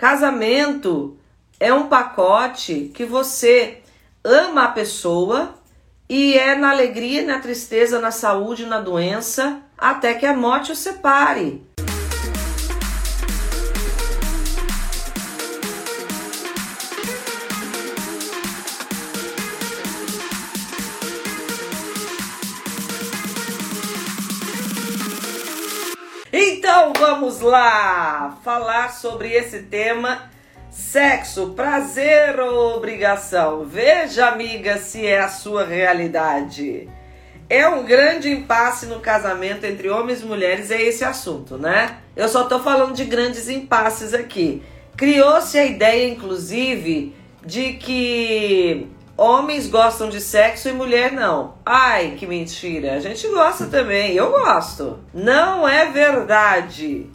Casamento é um pacote que você ama a pessoa e é na alegria, na tristeza, na saúde, na doença, até que a morte o separe. Vamos lá falar sobre esse tema sexo, prazer ou obrigação. Veja, amiga, se é a sua realidade. É um grande impasse no casamento entre homens e mulheres, é esse assunto, né? Eu só tô falando de grandes impasses aqui. Criou-se a ideia, inclusive, de que homens gostam de sexo e mulher não. Ai, que mentira. A gente gosta também. Eu gosto. Não é verdade.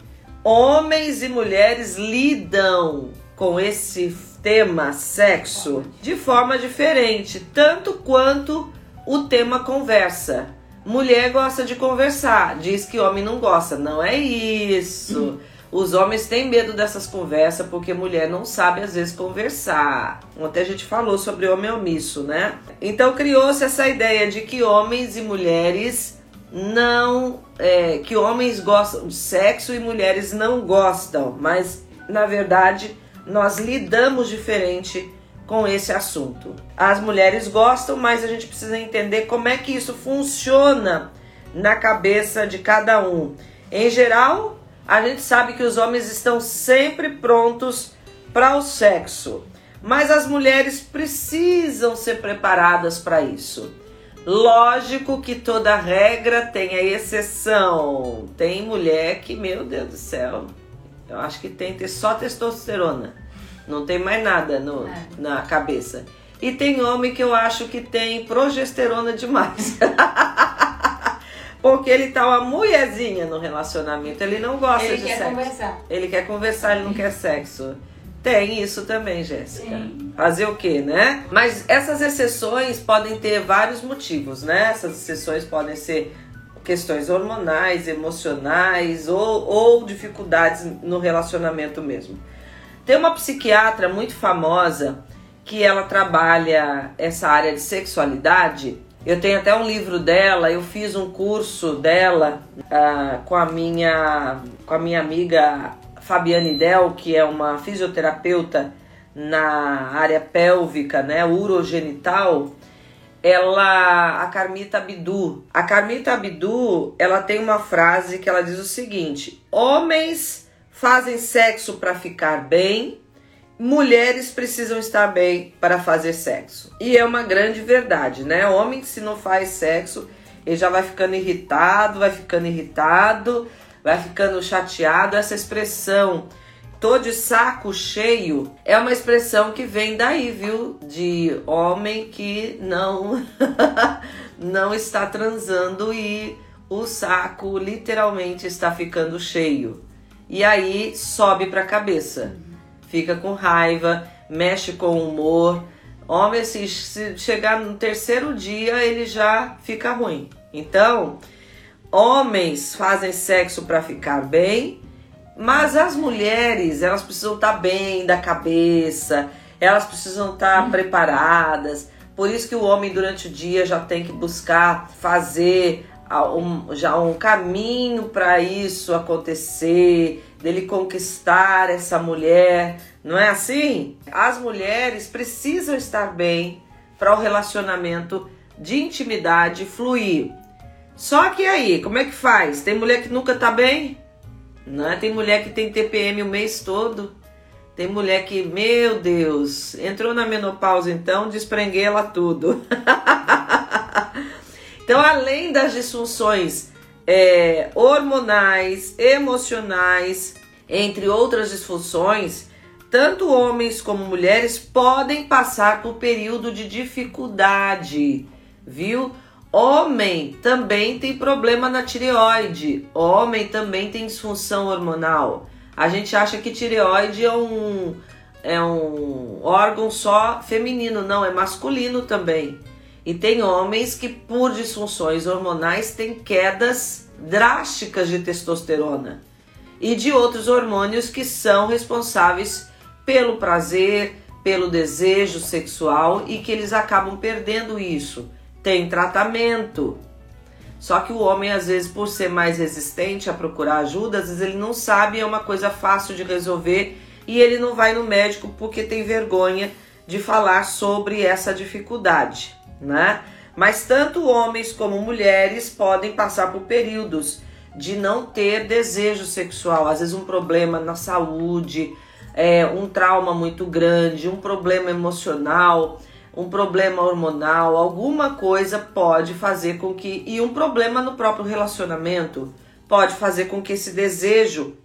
Homens e mulheres lidam com esse tema sexo de forma diferente, tanto quanto o tema conversa. Mulher gosta de conversar, diz que homem não gosta. Não é isso. Os homens têm medo dessas conversas porque mulher não sabe às vezes conversar. Ontem a gente falou sobre homem omisso, né? Então criou-se essa ideia de que homens e mulheres não. É, que homens gostam de sexo e mulheres não gostam, mas na verdade nós lidamos diferente com esse assunto. As mulheres gostam, mas a gente precisa entender como é que isso funciona na cabeça de cada um. Em geral, a gente sabe que os homens estão sempre prontos para o sexo, mas as mulheres precisam ser preparadas para isso. Lógico que toda regra tem a exceção. Tem mulher que, meu Deus do céu, eu acho que tem que ter só testosterona. Não tem mais nada no, é. na cabeça. E tem homem que eu acho que tem progesterona demais. Porque ele tá uma mulherzinha no relacionamento. Ele não gosta ele de sexo. Ele quer conversar. Ele quer conversar, ele não quer sexo. Tem isso também, Jéssica. Fazer o quê, né? Mas essas exceções podem ter vários motivos, né? Essas exceções podem ser questões hormonais, emocionais ou, ou dificuldades no relacionamento mesmo. Tem uma psiquiatra muito famosa que ela trabalha essa área de sexualidade eu tenho até um livro dela, eu fiz um curso dela uh, com, a minha, com a minha amiga Fabiane Del, que é uma fisioterapeuta na área pélvica, né, urogenital. Ela, a Carmita Abdu. A Carmita Abdu, ela tem uma frase que ela diz o seguinte: Homens fazem sexo para ficar bem, mulheres precisam estar bem para fazer sexo. E é uma grande verdade, né? Homem se não faz sexo, ele já vai ficando irritado, vai ficando irritado, vai ficando chateado. Essa expressão tô de saco cheio é uma expressão que vem daí, viu? De homem que não não está transando e o saco literalmente está ficando cheio. E aí sobe para a cabeça fica com raiva, mexe com o humor. Homem, assim, se chegar no terceiro dia, ele já fica ruim. Então, homens fazem sexo para ficar bem, mas as mulheres, elas precisam estar tá bem da cabeça, elas precisam estar tá preparadas. Por isso que o homem durante o dia já tem que buscar fazer um, já um caminho para isso acontecer, dele conquistar essa mulher, não é assim? As mulheres precisam estar bem para o relacionamento de intimidade fluir. Só que aí, como é que faz? Tem mulher que nunca tá bem? Não é? Tem mulher que tem TPM o mês todo. Tem mulher que, meu Deus, entrou na menopausa então, desprenguela tudo. então, além das disfunções é, hormonais, emocionais, entre outras disfunções, tanto homens como mulheres podem passar por período de dificuldade, viu? Homem também tem problema na tireoide, homem também tem disfunção hormonal. A gente acha que tireoide é um, é um órgão só feminino, não, é masculino também. E tem homens que, por disfunções hormonais, têm quedas drásticas de testosterona e de outros hormônios que são responsáveis pelo prazer, pelo desejo sexual e que eles acabam perdendo isso. Tem tratamento. Só que o homem, às vezes, por ser mais resistente a procurar ajuda, às vezes ele não sabe, é uma coisa fácil de resolver e ele não vai no médico porque tem vergonha de falar sobre essa dificuldade, né? Mas tanto homens como mulheres podem passar por períodos de não ter desejo sexual, às vezes um problema na saúde, é, um trauma muito grande, um problema emocional, um problema hormonal, alguma coisa pode fazer com que. E um problema no próprio relacionamento pode fazer com que esse desejo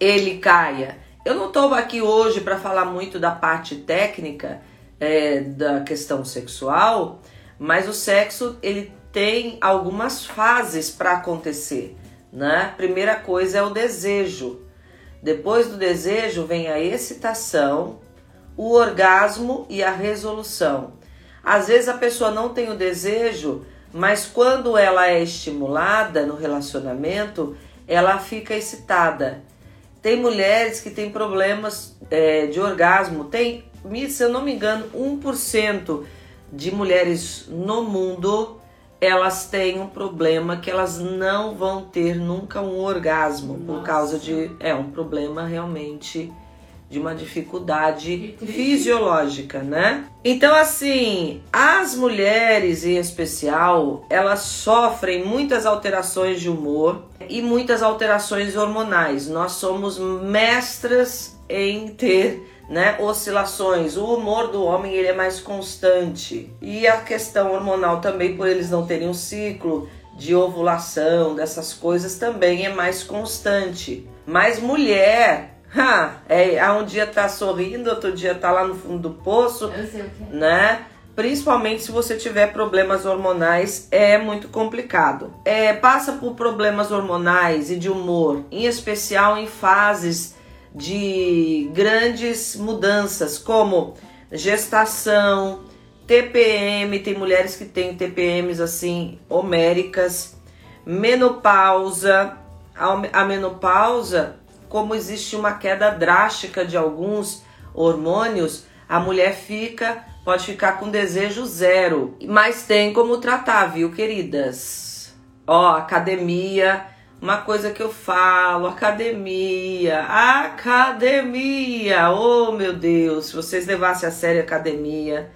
ele caia. Eu não estou aqui hoje para falar muito da parte técnica é, da questão sexual, mas o sexo ele tem algumas fases para acontecer, né? Primeira coisa é o desejo. Depois do desejo vem a excitação, o orgasmo e a resolução. Às vezes a pessoa não tem o desejo, mas quando ela é estimulada no relacionamento, ela fica excitada. Tem mulheres que têm problemas é, de orgasmo. Tem, se eu não me engano, 1% de mulheres no mundo elas têm um problema que elas não vão ter nunca um orgasmo Nossa. por causa de é um problema realmente de uma dificuldade fisiológica, né? Então assim, as mulheres em especial, elas sofrem muitas alterações de humor e muitas alterações hormonais. Nós somos mestras em ter né, oscilações. O humor do homem ele é mais constante. E a questão hormonal também, por eles não terem um ciclo de ovulação, dessas coisas, também é mais constante. Mas mulher, ha, é, um dia tá sorrindo, outro dia tá lá no fundo do poço, né? Principalmente se você tiver problemas hormonais, é muito complicado. É, passa por problemas hormonais e de humor, em especial em fases de grandes mudanças, como gestação, TPM, tem mulheres que têm TPMs assim homéricas, menopausa. A menopausa, como existe uma queda drástica de alguns hormônios, a mulher fica, pode ficar com desejo zero, mas tem como tratar, viu, queridas? Ó, academia, uma coisa que eu falo, academia, academia, oh meu Deus, se vocês levassem a sério academia,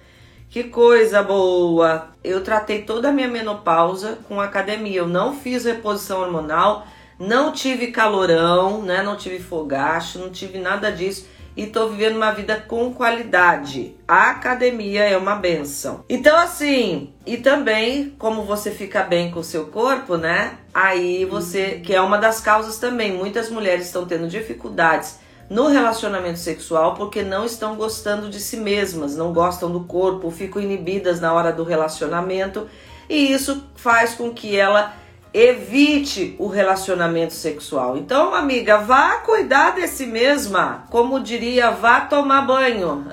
que coisa boa. Eu tratei toda a minha menopausa com academia, eu não fiz reposição hormonal, não tive calorão, né, não tive fogacho, não tive nada disso e tô vivendo uma vida com qualidade. A academia é uma benção. Então, assim, e também como você fica bem com o seu corpo, né? Aí você, que é uma das causas também, muitas mulheres estão tendo dificuldades no relacionamento sexual porque não estão gostando de si mesmas, não gostam do corpo, ficam inibidas na hora do relacionamento e isso faz com que ela evite o relacionamento sexual. Então, amiga, vá cuidar de si mesma. Como diria, vá tomar banho.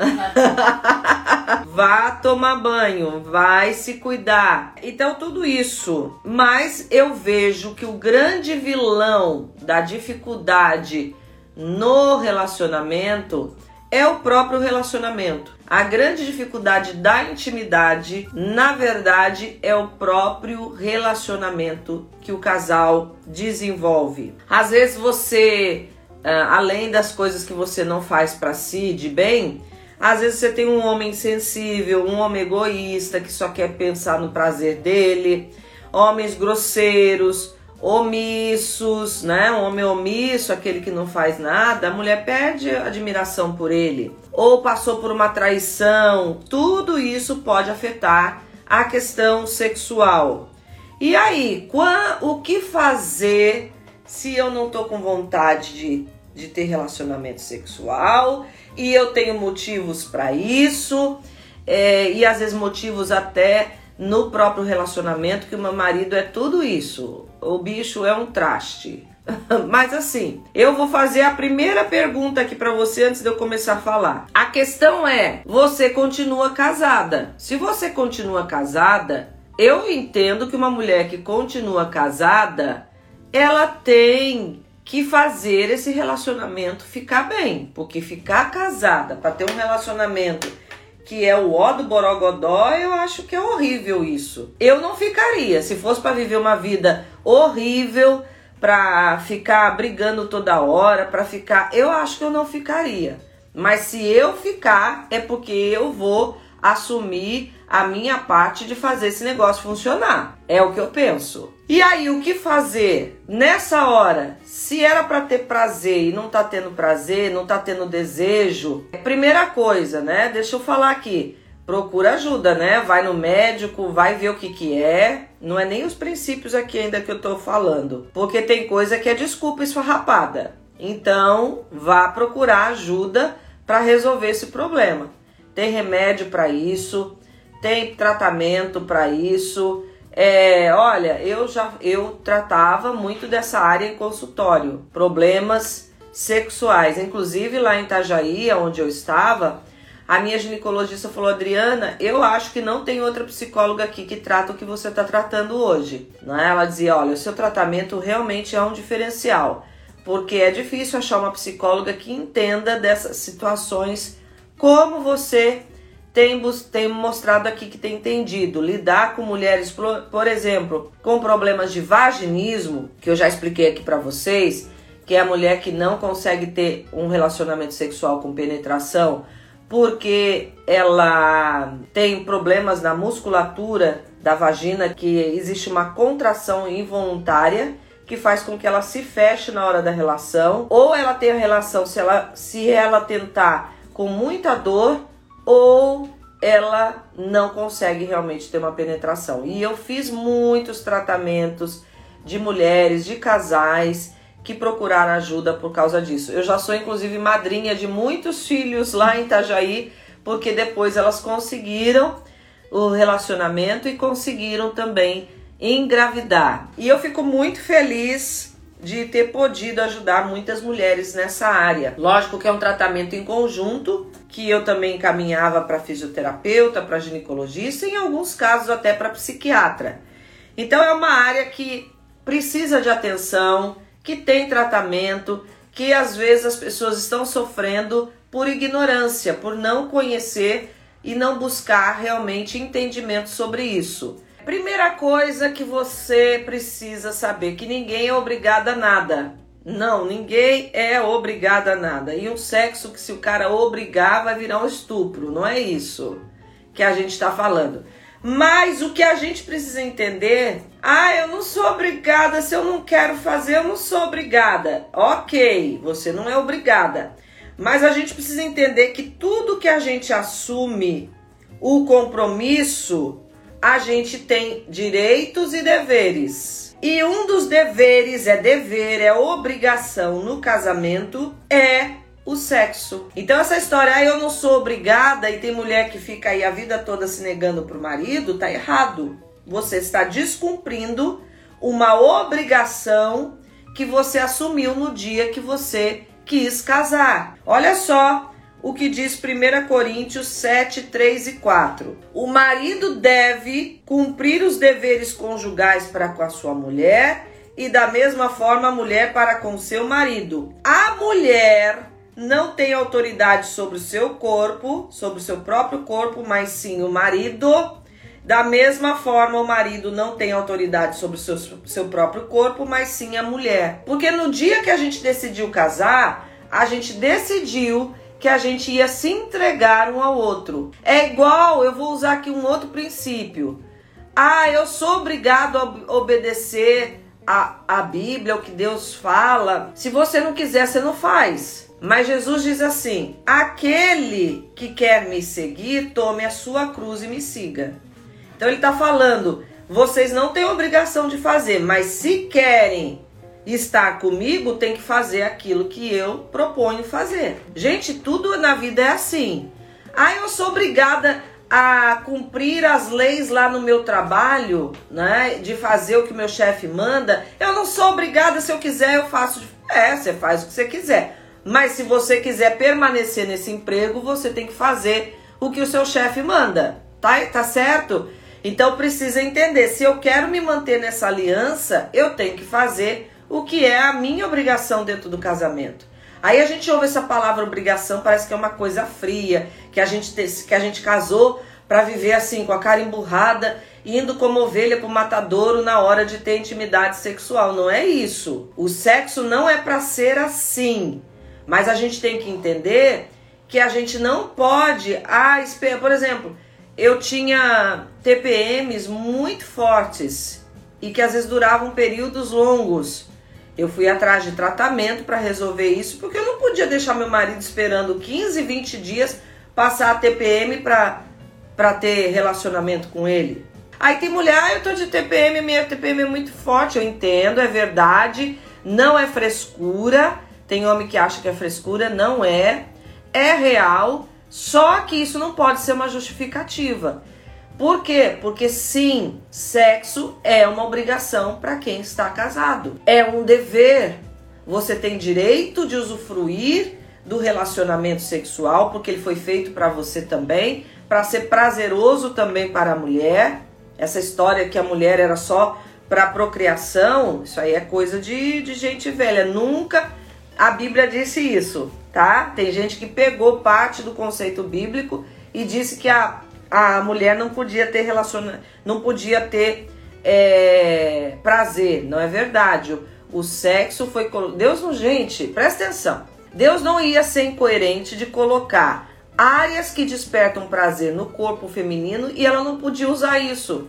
vá tomar banho, vai se cuidar. Então, tudo isso. Mas eu vejo que o grande vilão da dificuldade no relacionamento é o próprio relacionamento. A grande dificuldade da intimidade, na verdade, é o próprio relacionamento que o casal desenvolve. Às vezes você, ah, além das coisas que você não faz para si de bem, às vezes você tem um homem sensível, um homem egoísta que só quer pensar no prazer dele, homens grosseiros, omissos, né? Um homem omisso, aquele que não faz nada, a mulher perde admiração por ele. Ou passou por uma traição, tudo isso pode afetar a questão sexual. E aí, o que fazer se eu não tô com vontade de, de ter relacionamento sexual e eu tenho motivos para isso, é, e às vezes motivos até no próprio relacionamento que o meu marido é tudo isso. O bicho é um traste. Mas assim, eu vou fazer a primeira pergunta aqui para você antes de eu começar a falar. A questão é: você continua casada? Se você continua casada, eu entendo que uma mulher que continua casada, ela tem que fazer esse relacionamento ficar bem, porque ficar casada para ter um relacionamento que é o ó do borogodó, eu acho que é horrível isso. Eu não ficaria, se fosse para viver uma vida horrível, para ficar brigando toda hora, para ficar, eu acho que eu não ficaria. Mas se eu ficar, é porque eu vou assumir a minha parte de fazer esse negócio funcionar. É o que eu penso. E aí, o que fazer nessa hora? Se era para ter prazer e não tá tendo prazer, não tá tendo desejo, primeira coisa, né? Deixa eu falar aqui. Procura ajuda, né? Vai no médico, vai ver o que que é. Não é nem os princípios aqui ainda que eu tô falando, porque tem coisa que é desculpa esfarrapada. Então, vá procurar ajuda para resolver esse problema. Tem remédio para isso, tem tratamento para isso. É, olha, eu já eu tratava muito dessa área em consultório, problemas sexuais. Inclusive lá em Itajaí, onde eu estava, a minha ginecologista falou: Adriana, eu acho que não tem outra psicóloga aqui que trata o que você está tratando hoje. Né? Ela dizia: olha, o seu tratamento realmente é um diferencial, porque é difícil achar uma psicóloga que entenda dessas situações como você tem, tem mostrado aqui que tem entendido. Lidar com mulheres, por, exemplo, com problemas de vaginismo, que eu já expliquei aqui para vocês, que é a mulher que não consegue ter um relacionamento sexual com penetração porque ela tem problemas na musculatura da vagina, que existe uma contração involuntária que faz com que ela se feche na hora da relação, ou ela tem a relação se ela se ela tentar com muita dor ou ela não consegue realmente ter uma penetração. E eu fiz muitos tratamentos de mulheres, de casais que procuraram ajuda por causa disso. Eu já sou inclusive madrinha de muitos filhos lá em Itajaí, porque depois elas conseguiram o relacionamento e conseguiram também engravidar. E eu fico muito feliz de ter podido ajudar muitas mulheres nessa área. Lógico que é um tratamento em conjunto, que eu também encaminhava para fisioterapeuta, para ginecologista e em alguns casos até para psiquiatra. Então é uma área que precisa de atenção, que tem tratamento, que às vezes as pessoas estão sofrendo por ignorância, por não conhecer e não buscar realmente entendimento sobre isso. Primeira coisa que você precisa saber que ninguém é obrigado a nada. Não, ninguém é obrigado a nada. E um sexo que se o cara obrigar vai virar um estupro, não é isso que a gente está falando. Mas o que a gente precisa entender, ah, eu não sou obrigada, se eu não quero fazer, eu não sou obrigada. Ok, você não é obrigada. Mas a gente precisa entender que tudo que a gente assume o compromisso, a gente tem direitos e deveres. E um dos deveres é dever, é obrigação no casamento, é o sexo. Então essa história, ah, eu não sou obrigada e tem mulher que fica aí a vida toda se negando pro marido, tá errado. Você está descumprindo uma obrigação que você assumiu no dia que você quis casar. Olha só o que diz 1 Coríntios 7, 3 e 4. O marido deve cumprir os deveres conjugais para com a sua mulher e da mesma forma a mulher para com seu marido. A mulher não tem autoridade sobre o seu corpo, sobre o seu próprio corpo, mas sim o marido. Da mesma forma, o marido não tem autoridade sobre o seu, seu próprio corpo, mas sim a mulher. Porque no dia que a gente decidiu casar, a gente decidiu que a gente ia se entregar um ao outro. É igual, eu vou usar aqui um outro princípio. Ah, eu sou obrigado a obedecer a, a Bíblia, o que Deus fala. Se você não quiser, você não faz. Mas Jesus diz assim: aquele que quer me seguir, tome a sua cruz e me siga. Então ele está falando: vocês não têm obrigação de fazer, mas se querem estar comigo, tem que fazer aquilo que eu proponho fazer. Gente, tudo na vida é assim. Ah, eu sou obrigada a cumprir as leis lá no meu trabalho, né? De fazer o que meu chefe manda. Eu não sou obrigada, se eu quiser, eu faço. É, você faz o que você quiser. Mas se você quiser permanecer nesse emprego, você tem que fazer o que o seu chefe manda. Tá, tá certo? Então precisa entender, se eu quero me manter nessa aliança, eu tenho que fazer o que é a minha obrigação dentro do casamento. Aí a gente ouve essa palavra obrigação, parece que é uma coisa fria, que a gente, que a gente casou para viver assim, com a cara emburrada, indo como ovelha pro matadouro na hora de ter intimidade sexual. Não é isso. O sexo não é para ser assim. Mas a gente tem que entender que a gente não pode, ah, por exemplo, eu tinha TPMs muito fortes e que às vezes duravam períodos longos. Eu fui atrás de tratamento para resolver isso, porque eu não podia deixar meu marido esperando 15, 20 dias passar a TPM para ter relacionamento com ele. Aí tem mulher, ah, eu tô de TPM, minha TPM é muito forte. Eu entendo, é verdade, não é frescura. Tem homem que acha que é frescura, não é. É real, só que isso não pode ser uma justificativa. Por quê? Porque sim, sexo é uma obrigação para quem está casado. É um dever. Você tem direito de usufruir do relacionamento sexual, porque ele foi feito para você também, para ser prazeroso também para a mulher. Essa história que a mulher era só para procriação, isso aí é coisa de, de gente velha. Nunca a Bíblia disse isso, tá? Tem gente que pegou parte do conceito bíblico e disse que a a mulher não podia ter relaciona, não podia ter é, prazer. Não é verdade. O, o sexo foi Deus não, gente, presta atenção. Deus não ia ser incoerente de colocar áreas que despertam prazer no corpo feminino e ela não podia usar isso.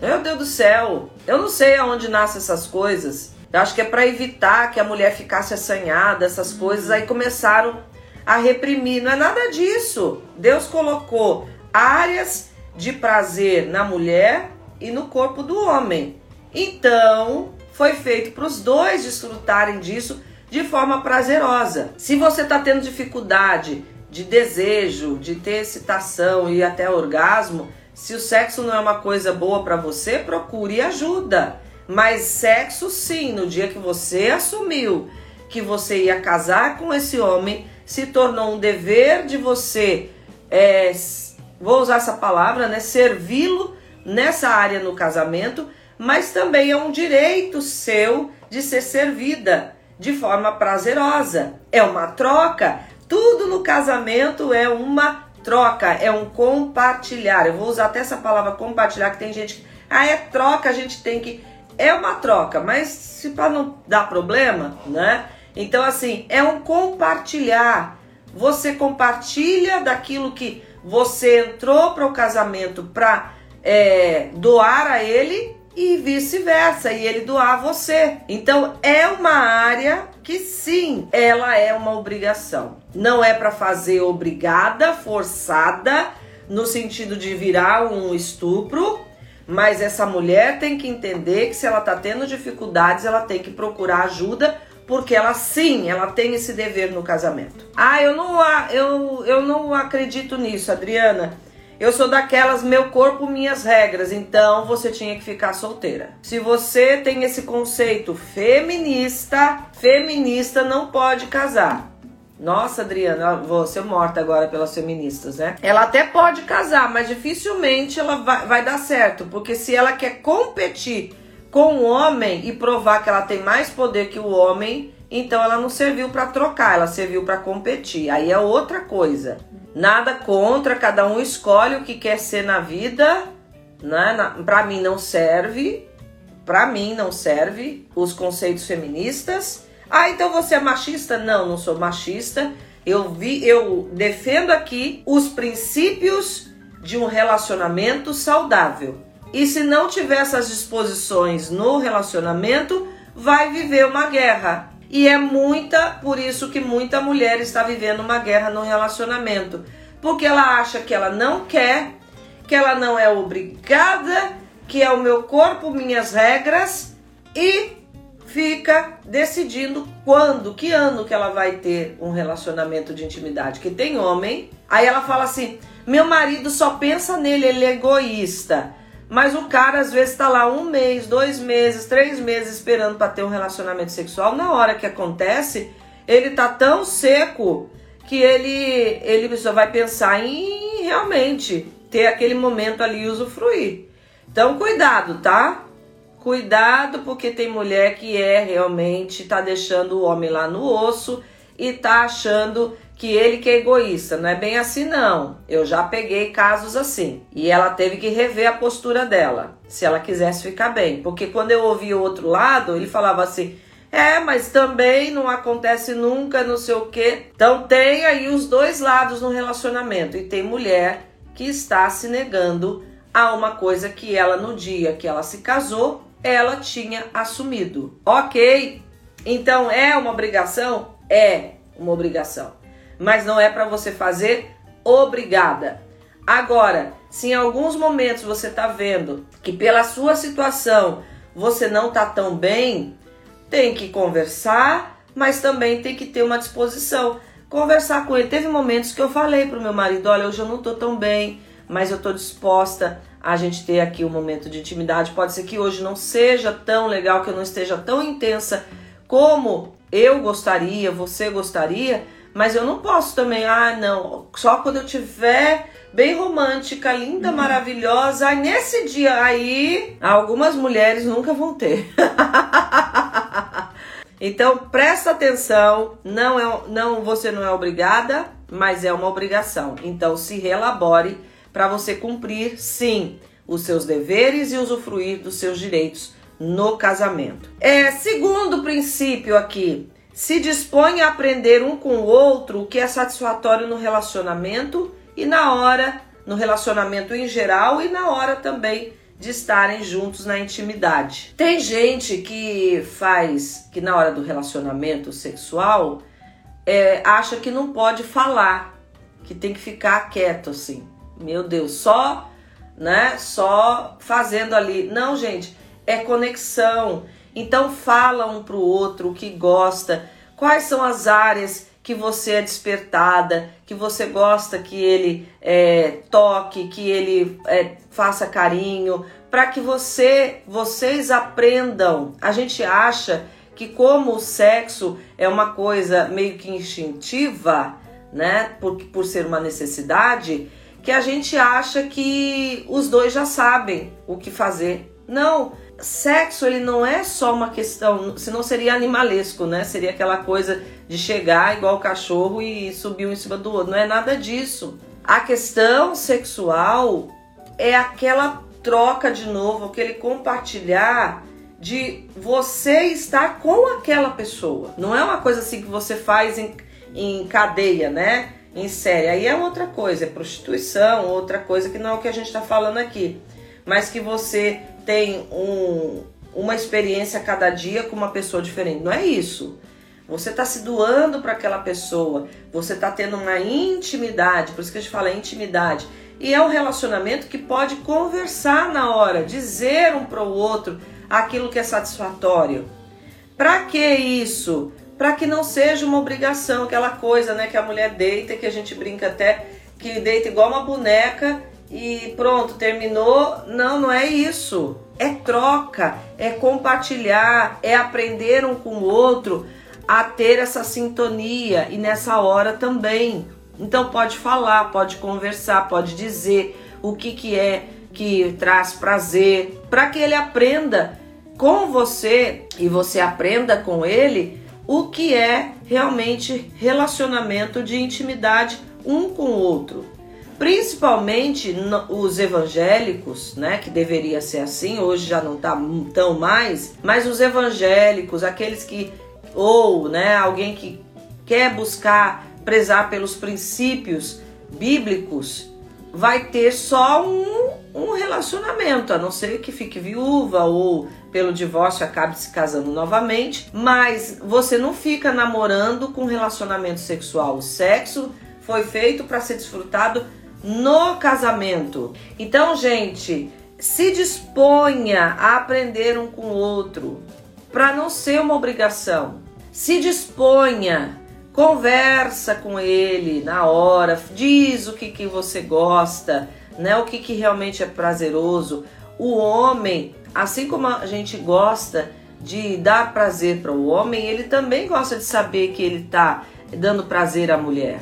Meu Deus do céu, eu não sei aonde nascem essas coisas. Eu acho que é para evitar que a mulher ficasse assanhada, essas coisas. Aí começaram a reprimir. Não é nada disso. Deus colocou áreas de prazer na mulher e no corpo do homem. Então, foi feito para os dois desfrutarem disso de forma prazerosa. Se você está tendo dificuldade de desejo, de ter excitação e até orgasmo, se o sexo não é uma coisa boa para você, procure ajuda. Mas sexo sim, no dia que você assumiu que você ia casar com esse homem, se tornou um dever de você é, vou usar essa palavra, né? Servi-lo nessa área no casamento, mas também é um direito seu de ser servida de forma prazerosa. É uma troca. Tudo no casamento é uma troca, é um compartilhar. Eu vou usar até essa palavra compartilhar, que tem gente que. Ah, é troca, a gente tem que. É uma troca, mas se para não dar problema, né? Então, assim, é um compartilhar. Você compartilha daquilo que você entrou para o casamento para é, doar a ele e vice-versa, e ele doar a você. Então é uma área que sim, ela é uma obrigação. Não é para fazer obrigada, forçada, no sentido de virar um estupro, mas essa mulher tem que entender que se ela está tendo dificuldades, ela tem que procurar ajuda porque ela sim, ela tem esse dever no casamento. Ah, eu não, eu, eu não acredito nisso, Adriana. Eu sou daquelas meu corpo, minhas regras, então você tinha que ficar solteira. Se você tem esse conceito feminista, feminista não pode casar. Nossa, Adriana, vou ser morta agora pelas feministas, né? Ela até pode casar, mas dificilmente ela vai, vai dar certo, porque se ela quer competir com o homem e provar que ela tem mais poder que o homem, então ela não serviu para trocar, ela serviu para competir. Aí é outra coisa. Nada contra, cada um escolhe o que quer ser na vida, né? Para mim não serve. Para mim não serve os conceitos feministas. Ah, então você é machista? Não, não sou machista. Eu vi, eu defendo aqui os princípios de um relacionamento saudável. E se não tiver essas disposições no relacionamento, vai viver uma guerra. E é muita, por isso que muita mulher está vivendo uma guerra no relacionamento, porque ela acha que ela não quer, que ela não é obrigada, que é o meu corpo, minhas regras e fica decidindo quando, que ano que ela vai ter um relacionamento de intimidade. Que tem homem, aí ela fala assim: "Meu marido só pensa nele, ele é egoísta". Mas o cara às vezes está lá um mês, dois meses, três meses esperando para ter um relacionamento sexual. Na hora que acontece, ele tá tão seco que ele ele só vai pensar em realmente ter aquele momento ali e usufruir. Então cuidado, tá? Cuidado, porque tem mulher que é realmente tá deixando o homem lá no osso e tá achando que ele que é egoísta. Não é bem assim, não. Eu já peguei casos assim. E ela teve que rever a postura dela, se ela quisesse ficar bem. Porque quando eu ouvi o outro lado, ele falava assim: é, mas também não acontece nunca, não sei o quê. Então tem aí os dois lados no relacionamento. E tem mulher que está se negando a uma coisa que ela, no dia que ela se casou, ela tinha assumido. Ok, então é uma obrigação? É uma obrigação. Mas não é para você fazer obrigada. Agora, se em alguns momentos você está vendo que pela sua situação você não está tão bem, tem que conversar, mas também tem que ter uma disposição. Conversar com ele. Teve momentos que eu falei pro meu marido: olha, hoje eu não tô tão bem, mas eu tô disposta a gente ter aqui um momento de intimidade. Pode ser que hoje não seja tão legal, que eu não esteja tão intensa como eu gostaria, você gostaria, mas eu não posso também, ah, não, só quando eu tiver bem romântica, linda, uhum. maravilhosa. Aí nesse dia aí, algumas mulheres nunca vão ter. então presta atenção, não é, não você não é obrigada, mas é uma obrigação. Então se relabore para você cumprir, sim, os seus deveres e usufruir dos seus direitos no casamento. É, segundo princípio aqui, se dispõe a aprender um com o outro o que é satisfatório no relacionamento e na hora, no relacionamento em geral e na hora também de estarem juntos na intimidade. Tem gente que faz que na hora do relacionamento sexual é, acha que não pode falar, que tem que ficar quieto assim. Meu Deus, só, né? Só fazendo ali. Não, gente, é conexão. Então fala um pro outro o que gosta, quais são as áreas que você é despertada, que você gosta que ele é, toque, que ele é, faça carinho, para que você, vocês aprendam. A gente acha que como o sexo é uma coisa meio que instintiva, né, por, por ser uma necessidade, que a gente acha que os dois já sabem o que fazer. Não, sexo ele não é só uma questão, senão seria animalesco, né? Seria aquela coisa de chegar igual o cachorro e subir um em cima do outro. Não é nada disso. A questão sexual é aquela troca de novo, aquele compartilhar de você estar com aquela pessoa. Não é uma coisa assim que você faz em, em cadeia, né? Em série. Aí é outra coisa, é prostituição, outra coisa que não é o que a gente está falando aqui. Mas que você tem um, uma experiência cada dia com uma pessoa diferente. Não é isso. Você está se doando para aquela pessoa, você está tendo uma intimidade, por isso que a gente fala intimidade. E é um relacionamento que pode conversar na hora, dizer um para o outro aquilo que é satisfatório. Para que isso? Para que não seja uma obrigação, aquela coisa, né, que a mulher deita, que a gente brinca até que deita igual uma boneca e pronto, terminou. Não, não é isso. É troca, é compartilhar, é aprender um com o outro a ter essa sintonia e nessa hora também. Então pode falar, pode conversar, pode dizer o que, que é que traz prazer, para que ele aprenda com você e você aprenda com ele o que é realmente relacionamento de intimidade um com o outro. Principalmente os evangélicos, né, que deveria ser assim, hoje já não está tão mais, mas os evangélicos, aqueles que ou, né, alguém que quer buscar prezar pelos princípios bíblicos, vai ter só um, um relacionamento, a não ser que fique viúva ou pelo divórcio acabe se casando novamente, mas você não fica namorando com relacionamento sexual. O sexo foi feito para ser desfrutado no casamento. Então, gente, se disponha a aprender um com o outro, para não ser uma obrigação. Se disponha, conversa com ele na hora, diz o que, que você gosta, né? O que, que realmente é prazeroso. O homem, assim como a gente gosta de dar prazer para o homem, ele também gosta de saber que ele está dando prazer à mulher.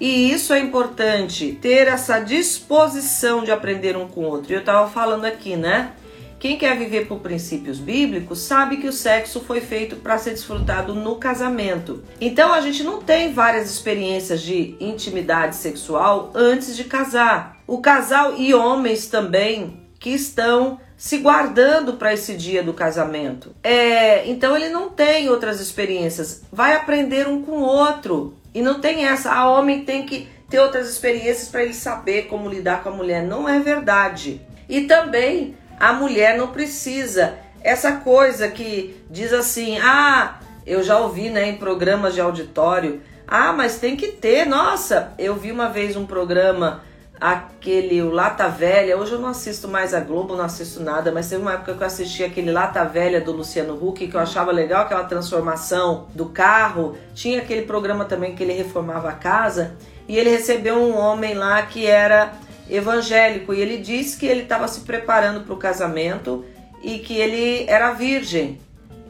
E isso é importante, ter essa disposição de aprender um com o outro. Eu estava falando aqui, né? quem quer viver por princípios bíblicos sabe que o sexo foi feito para ser desfrutado no casamento. Então a gente não tem várias experiências de intimidade sexual antes de casar. O casal e homens também que estão se guardando para esse dia do casamento. É, então ele não tem outras experiências, vai aprender um com o outro. E não tem essa, a homem tem que ter outras experiências para ele saber como lidar com a mulher. Não é verdade. E também a mulher não precisa essa coisa que diz assim: "Ah, eu já ouvi, né, em programas de auditório, ah, mas tem que ter. Nossa, eu vi uma vez um programa aquele o Lata Velha. Hoje eu não assisto mais a Globo, não assisto nada, mas teve uma época que eu assisti aquele Lata Velha do Luciano Huck, que eu achava legal aquela transformação do carro. Tinha aquele programa também que ele reformava a casa e ele recebeu um homem lá que era evangélico e ele disse que ele estava se preparando para o casamento e que ele era virgem.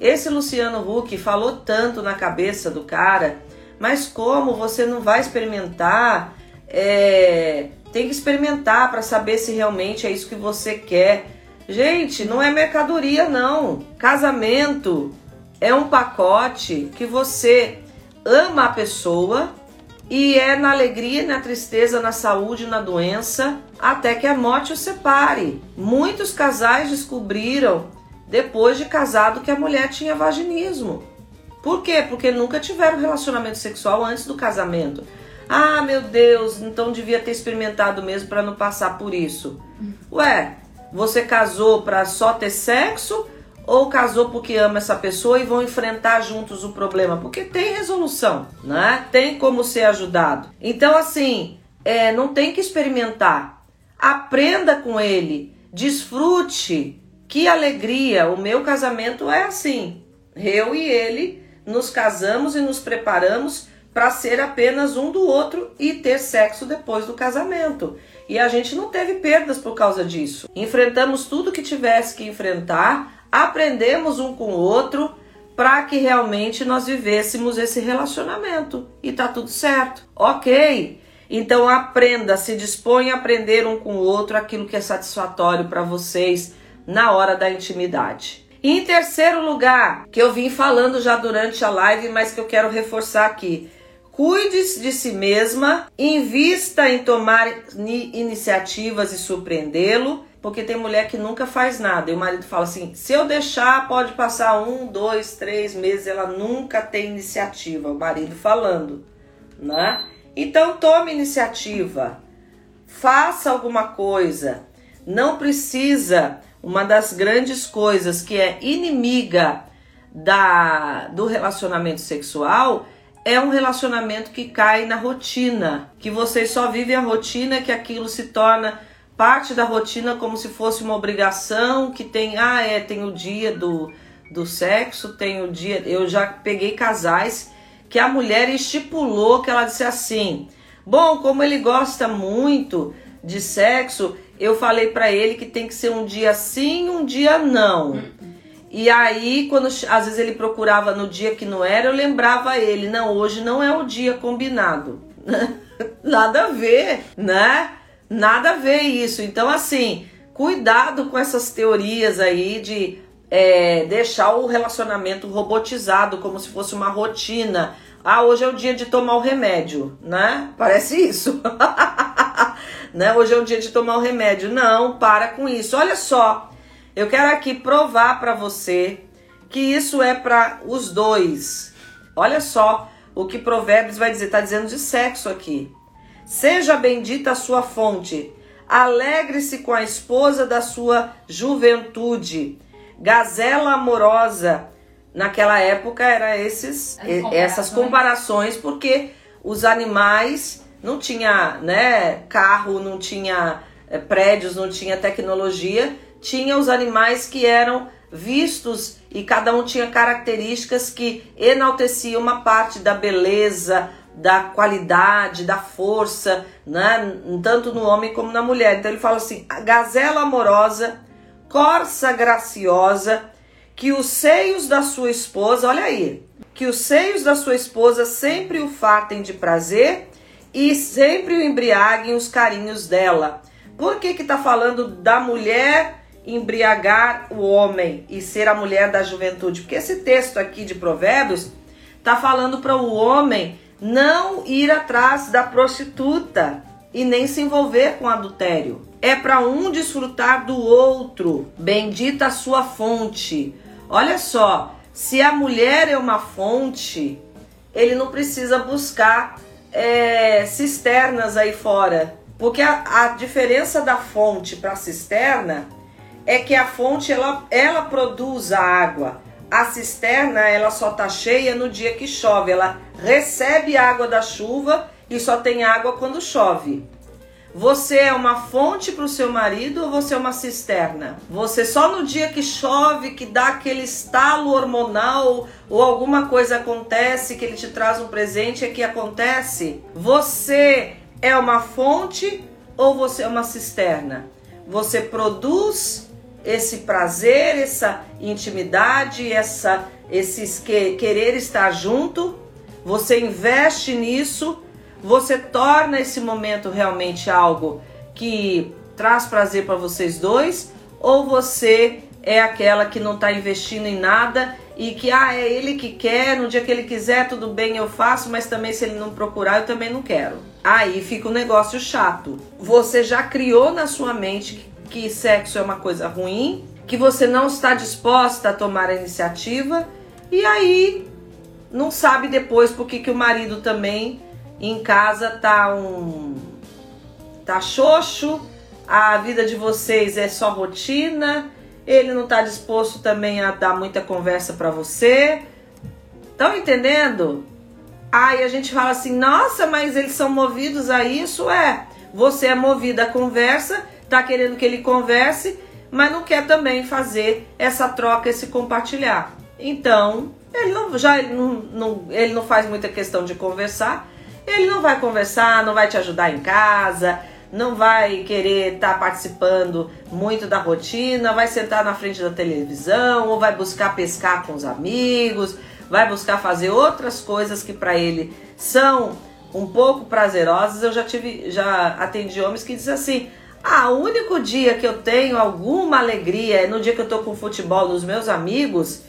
Esse Luciano Huck falou tanto na cabeça do cara, mas como você não vai experimentar? É, tem que experimentar para saber se realmente é isso que você quer. Gente, não é mercadoria não. Casamento é um pacote que você ama a pessoa e é na alegria, na tristeza, na saúde, na doença, até que a morte os separe. Muitos casais descobriram depois de casado que a mulher tinha vaginismo. Por quê? Porque nunca tiveram relacionamento sexual antes do casamento. Ah, meu Deus, então devia ter experimentado mesmo para não passar por isso. Ué, você casou para só ter sexo ou casou porque ama essa pessoa e vão enfrentar juntos o problema? Porque tem resolução, né? Tem como ser ajudado. Então, assim, é, não tem que experimentar. Aprenda com ele, desfrute. Que alegria! O meu casamento é assim. Eu e ele nos casamos e nos preparamos para ser apenas um do outro e ter sexo depois do casamento. E a gente não teve perdas por causa disso. Enfrentamos tudo que tivesse que enfrentar, aprendemos um com o outro para que realmente nós vivêssemos esse relacionamento e tá tudo certo. OK? Então aprenda, se dispõe a aprender um com o outro aquilo que é satisfatório para vocês na hora da intimidade. E em terceiro lugar, que eu vim falando já durante a live, mas que eu quero reforçar aqui, Cuide de si mesma, invista em tomar iniciativas e surpreendê-lo, porque tem mulher que nunca faz nada. E o marido fala assim: se eu deixar, pode passar um, dois, três meses, ela nunca tem iniciativa. O marido falando, né? Então tome iniciativa, faça alguma coisa. Não precisa. Uma das grandes coisas que é inimiga da, do relacionamento sexual é um relacionamento que cai na rotina, que vocês só vivem a rotina, que aquilo se torna parte da rotina como se fosse uma obrigação, que tem, ah, é, tem o dia do, do sexo, tem o dia. Eu já peguei casais que a mulher estipulou que ela disse assim: "Bom, como ele gosta muito de sexo, eu falei para ele que tem que ser um dia sim, um dia não". E aí, quando às vezes ele procurava no dia que não era, eu lembrava ele, não, hoje não é o dia combinado. Nada a ver, né? Nada a ver isso. Então, assim, cuidado com essas teorias aí de é, deixar o relacionamento robotizado, como se fosse uma rotina. Ah, hoje é o dia de tomar o remédio, né? Parece isso. né? Hoje é o dia de tomar o remédio. Não, para com isso. Olha só, eu quero aqui provar para você que isso é para os dois. Olha só o que Provérbios vai dizer, está dizendo de sexo aqui. Seja bendita a sua fonte, alegre-se com a esposa da sua juventude. Gazela amorosa, naquela época era esses comparações. essas comparações porque os animais não tinha, né, carro, não tinha é, prédios, não tinha tecnologia tinha os animais que eram vistos e cada um tinha características que enalteciam uma parte da beleza, da qualidade, da força, né? tanto no homem como na mulher. Então ele fala assim: gazela amorosa, corça graciosa, que os seios da sua esposa, olha aí, que os seios da sua esposa sempre o fartem de prazer e sempre o embriaguem os carinhos dela. Por que que tá falando da mulher embriagar o homem e ser a mulher da juventude. Porque esse texto aqui de Provérbios está falando para o homem não ir atrás da prostituta e nem se envolver com adultério. É para um desfrutar do outro. Bendita a sua fonte. Olha só, se a mulher é uma fonte, ele não precisa buscar é, cisternas aí fora. Porque a, a diferença da fonte para cisterna é que a fonte ela, ela produz a água. A cisterna ela só tá cheia no dia que chove. Ela recebe água da chuva e só tem água quando chove. Você é uma fonte para o seu marido ou você é uma cisterna? Você só no dia que chove, que dá aquele estalo hormonal ou alguma coisa acontece que ele te traz um presente é que acontece? Você é uma fonte ou você é uma cisterna? Você produz esse prazer, essa intimidade, essa esse querer estar junto, você investe nisso, você torna esse momento realmente algo que traz prazer para vocês dois, ou você é aquela que não está investindo em nada e que ah, é ele que quer, no dia que ele quiser, tudo bem, eu faço, mas também se ele não procurar, eu também não quero. Aí fica um negócio chato. Você já criou na sua mente que sexo é uma coisa ruim, que você não está disposta a tomar a iniciativa e aí não sabe depois porque que o marido também em casa tá um tá xoxo, a vida de vocês é só rotina, ele não tá disposto também a dar muita conversa para você. Estão entendendo? Aí a gente fala assim: "Nossa, mas eles são movidos a isso?" É. Você é movida a conversa tá querendo que ele converse, mas não quer também fazer essa troca, esse compartilhar. Então, ele não, já ele não, não, ele não faz muita questão de conversar, ele não vai conversar, não vai te ajudar em casa, não vai querer estar tá participando muito da rotina, vai sentar na frente da televisão ou vai buscar pescar com os amigos, vai buscar fazer outras coisas que para ele são um pouco prazerosas. Eu já tive, já atendi homens que dizem assim: ah, o único dia que eu tenho alguma alegria é no dia que eu tô com futebol dos meus amigos,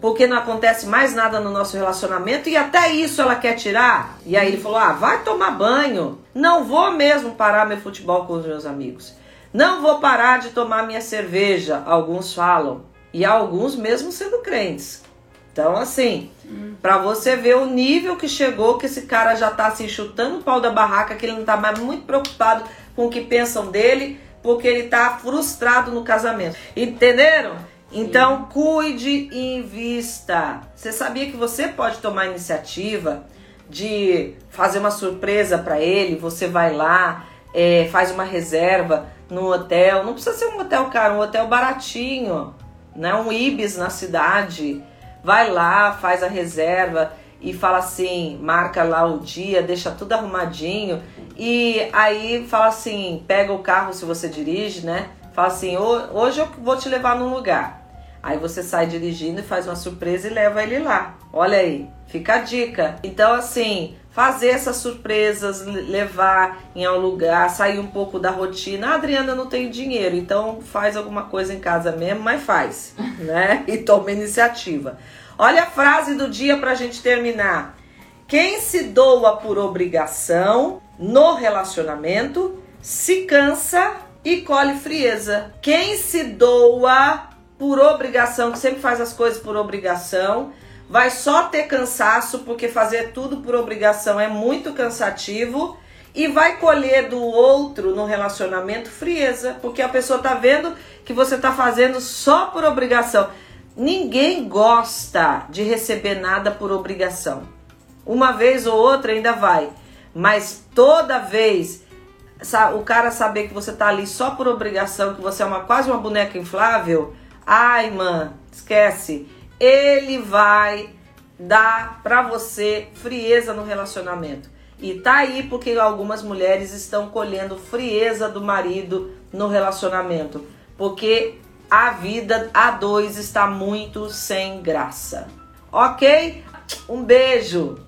porque não acontece mais nada no nosso relacionamento e até isso ela quer tirar. E aí ele falou: ah, vai tomar banho. Não vou mesmo parar meu futebol com os meus amigos. Não vou parar de tomar minha cerveja, alguns falam. E alguns mesmo sendo crentes. Então, assim, hum. para você ver o nível que chegou, que esse cara já tá assim, chutando o pau da barraca, que ele não tá mais muito preocupado com o que pensam dele, porque ele está frustrado no casamento. Entenderam? Então, Sim. cuide e invista. Você sabia que você pode tomar iniciativa de fazer uma surpresa para ele? Você vai lá, é, faz uma reserva no hotel. Não precisa ser um hotel caro, um hotel baratinho, né? Um Ibis na cidade. Vai lá, faz a reserva e fala assim, marca lá o dia, deixa tudo arrumadinho e aí fala assim, pega o carro se você dirige, né? Fala assim, hoje eu vou te levar num lugar. Aí você sai dirigindo e faz uma surpresa e leva ele lá. Olha aí, fica a dica. Então assim, fazer essas surpresas, levar em algum lugar, sair um pouco da rotina. A Adriana não tem dinheiro, então faz alguma coisa em casa mesmo, mas faz, né? E toma iniciativa. Olha a frase do dia para a gente terminar. Quem se doa por obrigação no relacionamento se cansa e colhe frieza. Quem se doa por obrigação, que sempre faz as coisas por obrigação, vai só ter cansaço, porque fazer tudo por obrigação é muito cansativo e vai colher do outro no relacionamento frieza, porque a pessoa tá vendo que você tá fazendo só por obrigação. Ninguém gosta de receber nada por obrigação. Uma vez ou outra ainda vai, mas toda vez o cara saber que você tá ali só por obrigação, que você é uma quase uma boneca inflável, ai, mano, esquece. Ele vai dar para você frieza no relacionamento. E tá aí porque algumas mulheres estão colhendo frieza do marido no relacionamento, porque a vida a dois está muito sem graça. Ok? Um beijo!